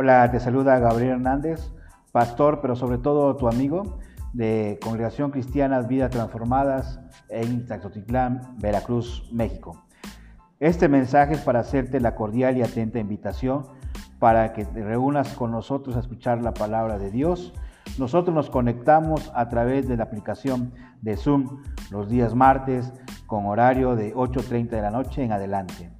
Hola, te saluda Gabriel Hernández, pastor, pero sobre todo tu amigo de Congregación Cristiana Vidas Transformadas en Taxotitlán, Veracruz, México. Este mensaje es para hacerte la cordial y atenta invitación para que te reúnas con nosotros a escuchar la palabra de Dios. Nosotros nos conectamos a través de la aplicación de Zoom los días martes con horario de 8.30 de la noche en adelante.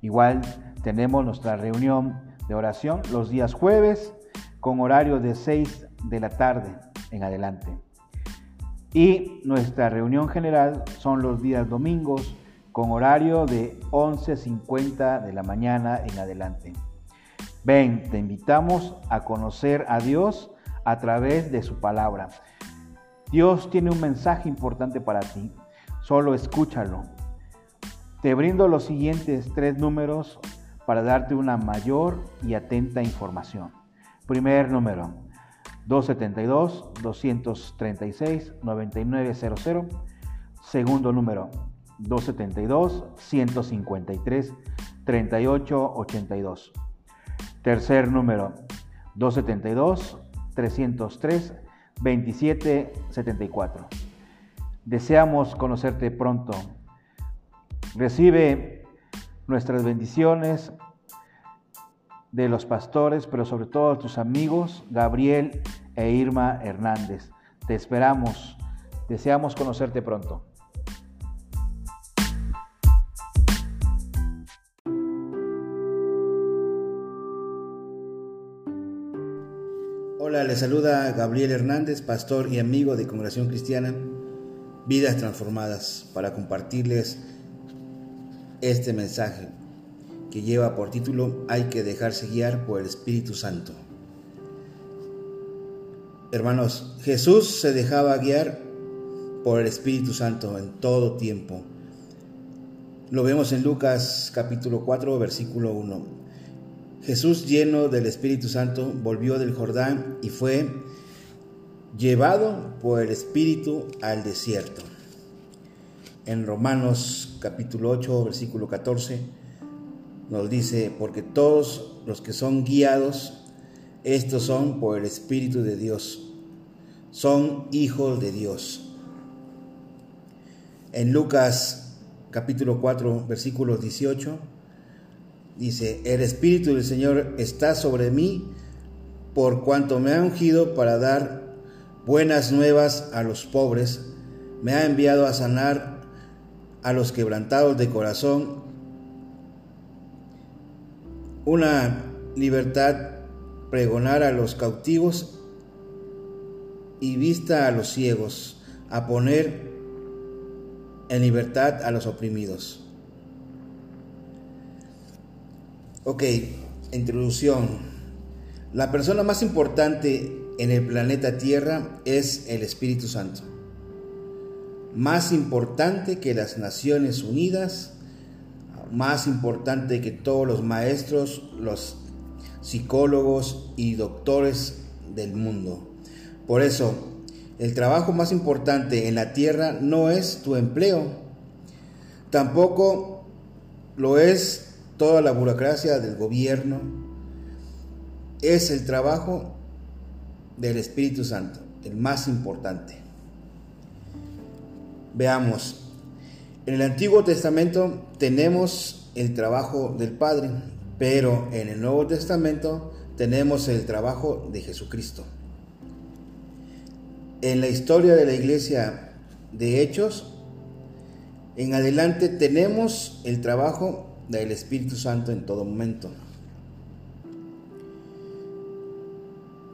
Igual tenemos nuestra reunión de oración los días jueves con horario de 6 de la tarde en adelante. Y nuestra reunión general son los días domingos con horario de 11.50 de la mañana en adelante. Ven, te invitamos a conocer a Dios a través de su palabra. Dios tiene un mensaje importante para ti, solo escúchalo. Te brindo los siguientes tres números para darte una mayor y atenta información. Primer número, 272-236-9900. Segundo número, 272-153-3882. Tercer número, 272-303-2774. Deseamos conocerte pronto. Recibe nuestras bendiciones de los pastores, pero sobre todo tus amigos Gabriel e Irma Hernández. Te esperamos. Deseamos conocerte pronto. Hola, les saluda Gabriel Hernández, pastor y amigo de Congregación Cristiana Vidas Transformadas, para compartirles este mensaje que lleva por título Hay que dejarse guiar por el Espíritu Santo. Hermanos, Jesús se dejaba guiar por el Espíritu Santo en todo tiempo. Lo vemos en Lucas capítulo 4, versículo 1. Jesús, lleno del Espíritu Santo, volvió del Jordán y fue llevado por el Espíritu al desierto. En Romanos capítulo 8, versículo 14, nos dice, porque todos los que son guiados, estos son por el Espíritu de Dios, son hijos de Dios. En Lucas capítulo 4, versículo 18, Dice, el Espíritu del Señor está sobre mí por cuanto me ha ungido para dar buenas nuevas a los pobres, me ha enviado a sanar a los quebrantados de corazón, una libertad, pregonar a los cautivos y vista a los ciegos, a poner en libertad a los oprimidos. Ok, introducción. La persona más importante en el planeta Tierra es el Espíritu Santo. Más importante que las Naciones Unidas, más importante que todos los maestros, los psicólogos y doctores del mundo. Por eso, el trabajo más importante en la tierra no es tu empleo, tampoco lo es toda la burocracia del gobierno, es el trabajo del Espíritu Santo, el más importante. Veamos, en el Antiguo Testamento tenemos el trabajo del Padre, pero en el Nuevo Testamento tenemos el trabajo de Jesucristo. En la historia de la iglesia de Hechos, en adelante tenemos el trabajo del Espíritu Santo en todo momento.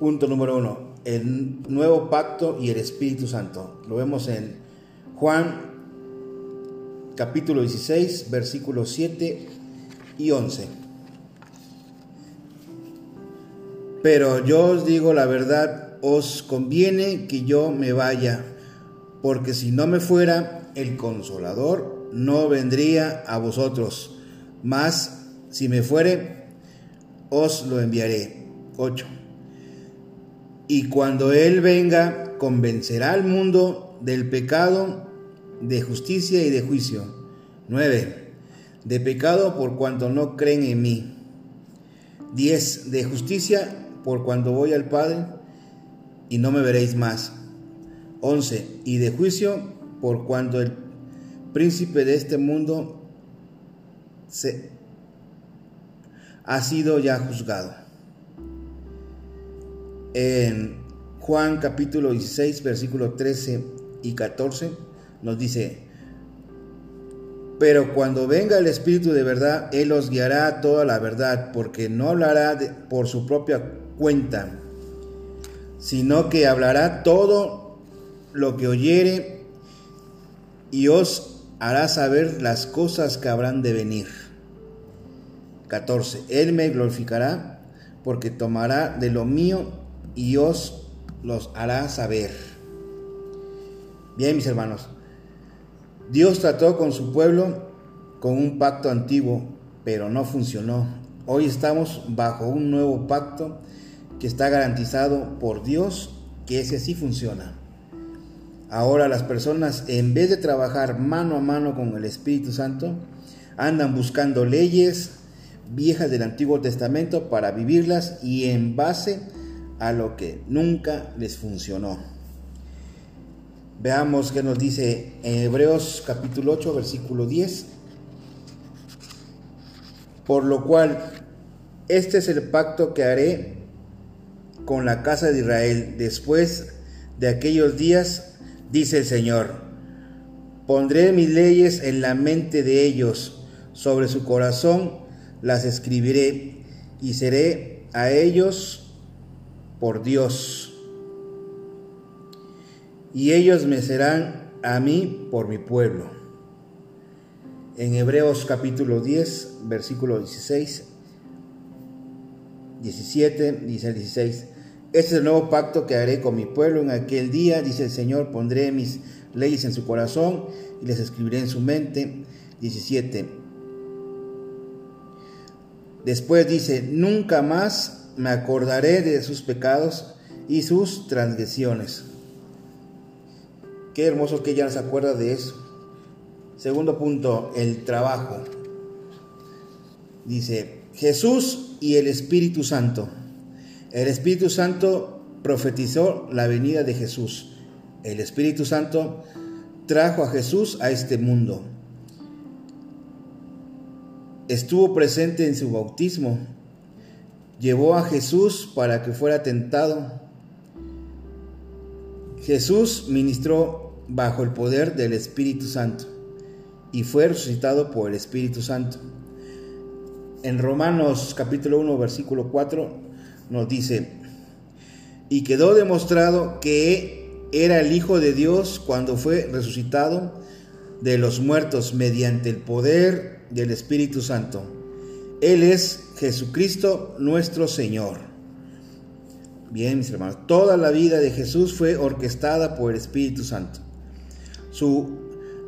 Punto número uno, el nuevo pacto y el Espíritu Santo. Lo vemos en Juan capítulo 16, versículos 7 y 11. Pero yo os digo la verdad, os conviene que yo me vaya, porque si no me fuera, el consolador no vendría a vosotros mas si me fuere, os lo enviaré. 8. Y cuando Él venga, convencerá al mundo del pecado, de justicia y de juicio. 9. De pecado por cuanto no creen en mí. 10. De justicia por cuando voy al Padre y no me veréis más. 11. Y de juicio por cuando el príncipe de este mundo se ha sido ya juzgado. En Juan capítulo 16, versículo 13 y 14 nos dice, pero cuando venga el Espíritu de verdad, Él os guiará a toda la verdad, porque no hablará por su propia cuenta, sino que hablará todo lo que oyere y os hará saber las cosas que habrán de venir. 14. Él me glorificará porque tomará de lo mío y os los hará saber. Bien, mis hermanos, Dios trató con su pueblo con un pacto antiguo, pero no funcionó. Hoy estamos bajo un nuevo pacto que está garantizado por Dios que ese sí funciona. Ahora las personas, en vez de trabajar mano a mano con el Espíritu Santo, andan buscando leyes viejas del Antiguo Testamento para vivirlas y en base a lo que nunca les funcionó. Veamos qué nos dice en Hebreos capítulo 8, versículo 10. Por lo cual, este es el pacto que haré con la casa de Israel después de aquellos días, dice el Señor. Pondré mis leyes en la mente de ellos, sobre su corazón las escribiré y seré a ellos por Dios y ellos me serán a mí por mi pueblo. En Hebreos capítulo 10, versículo 16, 17, dice el 16, este es el nuevo pacto que haré con mi pueblo en aquel día, dice el Señor, pondré mis leyes en su corazón y les escribiré en su mente. 17. Después dice, nunca más me acordaré de sus pecados y sus transgresiones. Qué hermoso que ella se acuerda de eso. Segundo punto, el trabajo. Dice, Jesús y el Espíritu Santo. El Espíritu Santo profetizó la venida de Jesús. El Espíritu Santo trajo a Jesús a este mundo. Estuvo presente en su bautismo. Llevó a Jesús para que fuera tentado Jesús ministró bajo el poder del Espíritu Santo y fue resucitado por el Espíritu Santo. En Romanos capítulo 1 versículo 4 nos dice, y quedó demostrado que era el Hijo de Dios cuando fue resucitado de los muertos mediante el poder del Espíritu Santo. Él es Jesucristo nuestro Señor. Bien, mis hermanos, toda la vida de Jesús fue orquestada por el Espíritu Santo. Su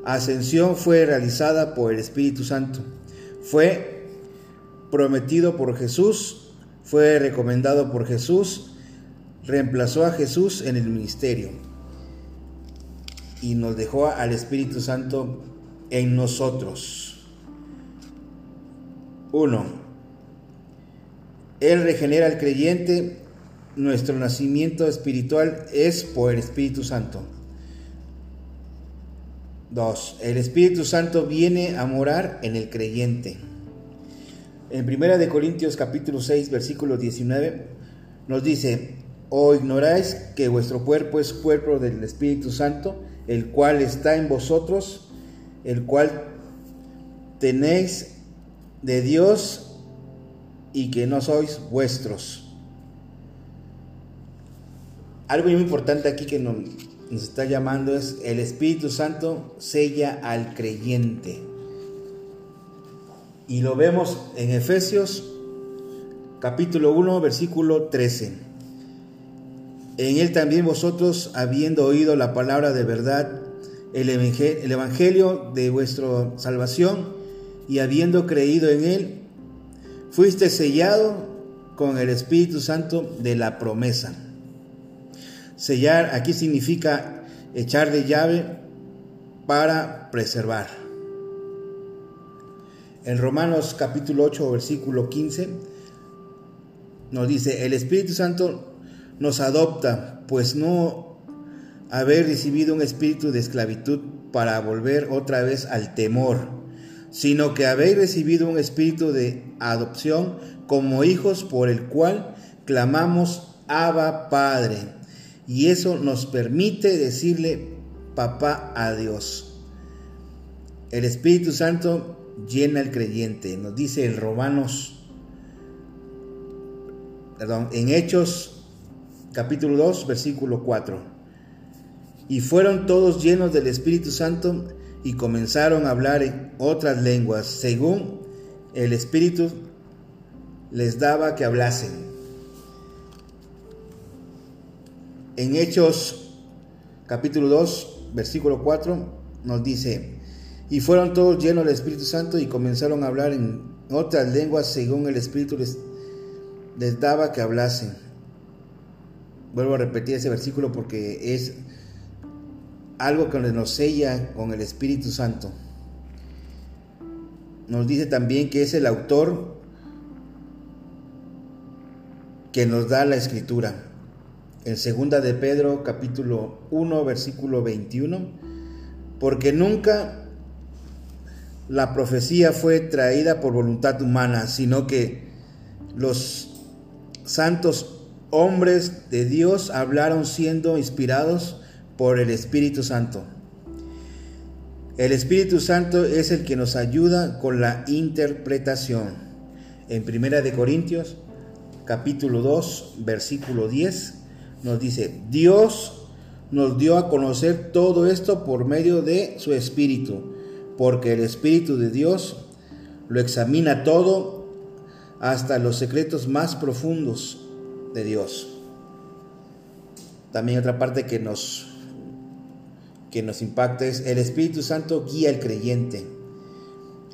ascensión fue realizada por el Espíritu Santo. Fue prometido por Jesús, fue recomendado por Jesús, reemplazó a Jesús en el ministerio y nos dejó al Espíritu Santo en nosotros. Uno, Él regenera al creyente nuestro nacimiento espiritual es por el Espíritu Santo. 2. El Espíritu Santo viene a morar en el creyente. En 1 de Corintios capítulo 6 versículo 19 nos dice, "O ignoráis que vuestro cuerpo es cuerpo del Espíritu Santo, el cual está en vosotros, el cual tenéis de Dios y que no sois vuestros." Algo muy importante aquí que nos, está llamando es el Espíritu Santo sella al creyente. Y lo vemos en Efesios capítulo 1 versículo 13. En él también vosotros, habiendo oído la palabra de verdad, el evangelio de vuestra salvación, y habiendo creído en él, fuiste sellado con el Espíritu Santo de la promesa Sellar aquí significa echar de llave para preservar. En Romanos capítulo 8, versículo 15, nos dice, el Espíritu Santo nos adopta, pues no haber recibido un espíritu de esclavitud para volver otra vez al temor, sino que habéis recibido un espíritu de adopción como hijos por el cual clamamos Abba Padre. Y eso nos permite decirle papá a Dios. El Espíritu Santo llena al creyente, nos dice el Romanos, perdón, en Hechos capítulo 2, versículo 4. Y fueron todos llenos del Espíritu Santo y comenzaron a hablar en otras lenguas, según el Espíritu les daba que hablasen. En Hechos capítulo 2, versículo 4 nos dice, y fueron todos llenos del Espíritu Santo y comenzaron a hablar en otras lenguas según el Espíritu les, les daba que hablasen. Vuelvo a repetir ese versículo porque es algo que nos sella con el Espíritu Santo. Nos dice también que es el autor que nos da la escritura en segunda de Pedro capítulo 1 versículo 21, porque nunca la profecía fue traída por voluntad humana, sino que los santos hombres de Dios hablaron siendo inspirados por el Espíritu Santo. El Espíritu Santo es el que nos ayuda con la interpretación. En Primera de Corintios capítulo 2 versículo 10 nos dice, Dios nos dio a conocer todo esto por medio de su Espíritu, porque el Espíritu de Dios lo examina todo hasta los secretos más profundos de Dios. También otra parte que nos que nos impacta es el Espíritu Santo guía al creyente.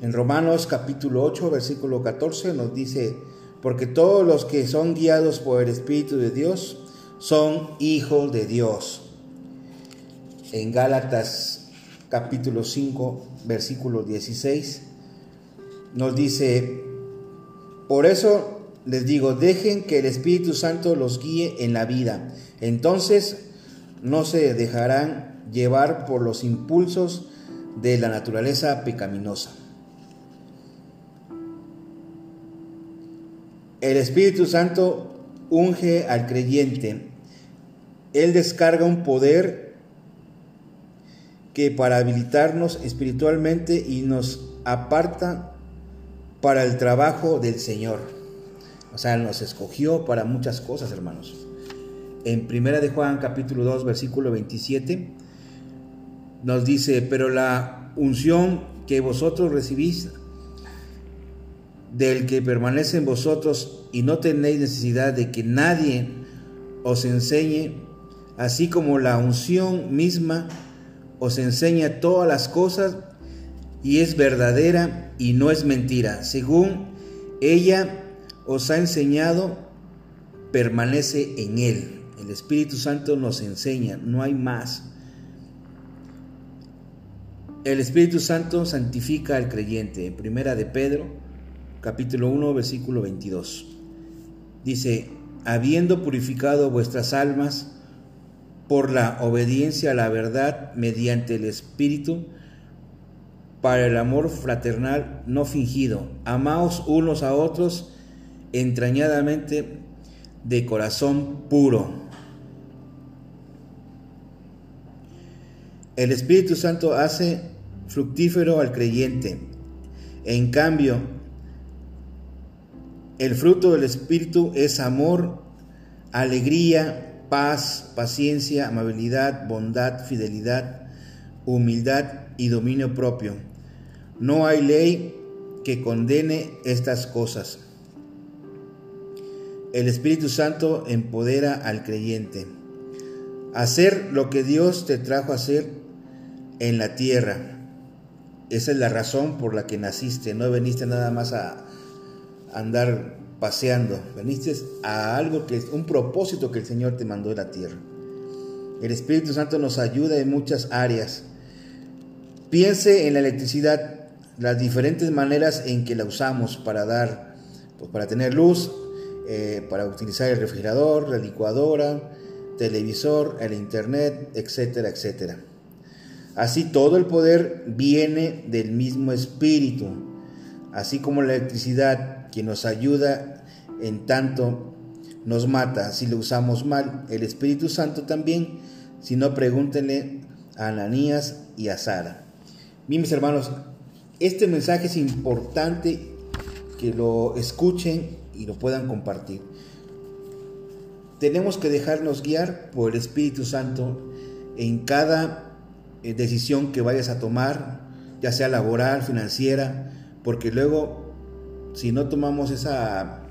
En Romanos capítulo 8, versículo 14 nos dice, porque todos los que son guiados por el Espíritu de Dios, son hijos de Dios. En Gálatas capítulo 5, versículo 16, nos dice, por eso les digo, dejen que el Espíritu Santo los guíe en la vida. Entonces no se dejarán llevar por los impulsos de la naturaleza pecaminosa. El Espíritu Santo unge al creyente él descarga un poder que para habilitarnos espiritualmente y nos aparta para el trabajo del Señor. O sea, nos escogió para muchas cosas, hermanos. En Primera de Juan capítulo 2, versículo 27 nos dice, "Pero la unción que vosotros recibís del que permanece en vosotros y no tenéis necesidad de que nadie os enseñe, así como la unción misma os enseña todas las cosas y es verdadera y no es mentira. Según ella os ha enseñado, permanece en él. El Espíritu Santo nos enseña, no hay más. El Espíritu Santo santifica al creyente. Primera de Pedro, capítulo 1, versículo 22. Dice, habiendo purificado vuestras almas, por la obediencia a la verdad mediante el Espíritu, para el amor fraternal no fingido. Amaos unos a otros entrañadamente de corazón puro. El Espíritu Santo hace fructífero al creyente. En cambio, el fruto del Espíritu es amor, alegría, paz, paciencia, amabilidad, bondad, fidelidad, humildad y dominio propio. No hay ley que condene estas cosas. El Espíritu Santo empodera al creyente. Hacer lo que Dios te trajo a hacer en la tierra. Esa es la razón por la que naciste. No veniste nada más a andar paseando, veniste a algo que es un propósito que el Señor te mandó de la tierra. El Espíritu Santo nos ayuda en muchas áreas. Piense en la electricidad, las diferentes maneras en que la usamos para dar, pues para tener luz, eh, para utilizar el refrigerador, la licuadora, televisor, el internet, etcétera, etcétera. Así todo el poder viene del mismo espíritu, así como la electricidad que nos ayuda en tanto nos mata si lo usamos mal, el Espíritu Santo también, si no pregúntenle a Ananías y a Sara. mis hermanos, este mensaje es importante que lo escuchen y lo puedan compartir. Tenemos que dejarnos guiar por el Espíritu Santo en cada eh, decisión que vayas a tomar, ya sea laboral, financiera, porque luego si no tomamos esa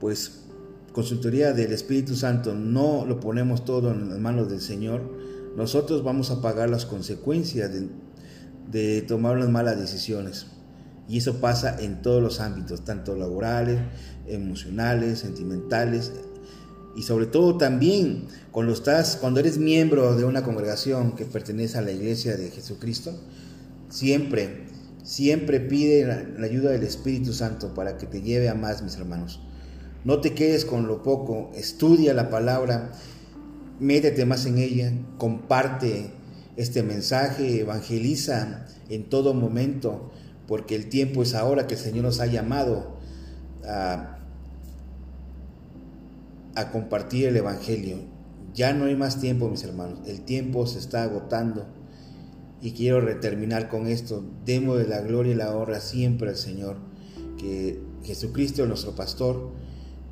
pues consultoría del Espíritu Santo, no lo ponemos todo en las manos del Señor, nosotros vamos a pagar las consecuencias de, tomar las malas decisiones. Y eso pasa en todos los ámbitos, tanto laborales, emocionales, sentimentales, y sobre todo también cuando estás, cuando eres miembro de una congregación que pertenece a la iglesia de Jesucristo, siempre, siempre pide la, ayuda del Espíritu Santo para que te lleve a más, mis hermanos. No te quedes con lo poco, estudia la palabra, métete más en ella, comparte este mensaje, evangeliza en todo momento, porque el tiempo es ahora que el Señor nos ha llamado a a compartir el Evangelio. Ya no hay más tiempo, mis hermanos. El tiempo se está agotando. Y quiero terminar con esto. Demos de la gloria y la honra siempre al Señor. Que Jesucristo es nuestro pastor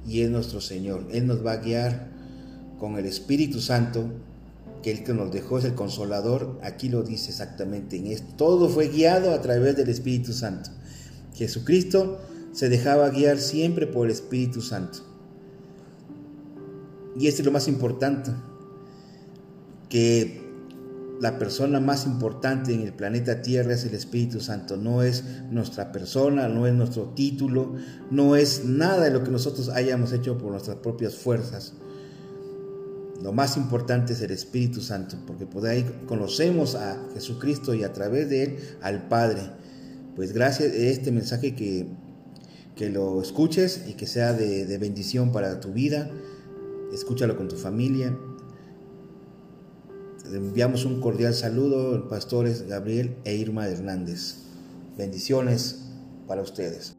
y es nuestro Señor. Él nos va a guiar con el Espíritu Santo, que el que nos dejó es el consolador. Aquí lo dice exactamente en esto. Todo fue guiado a través del Espíritu Santo. Jesucristo se dejaba guiar siempre por el Espíritu Santo. Y esto es lo más importante, que la persona más importante en el planeta Tierra es el Espíritu Santo, no es nuestra persona, no es nuestro título, no es nada de lo que nosotros hayamos hecho por nuestras propias fuerzas. Lo más importante es el Espíritu Santo, porque por ahí conocemos a Jesucristo y a través de Él al Padre. Pues gracias a este mensaje que, que lo escuches y que sea de, de bendición para tu vida escúchalo con tu familia. Enviamos un cordial saludo, pastores Gabriel e Irma Hernández. Bendiciones para ustedes.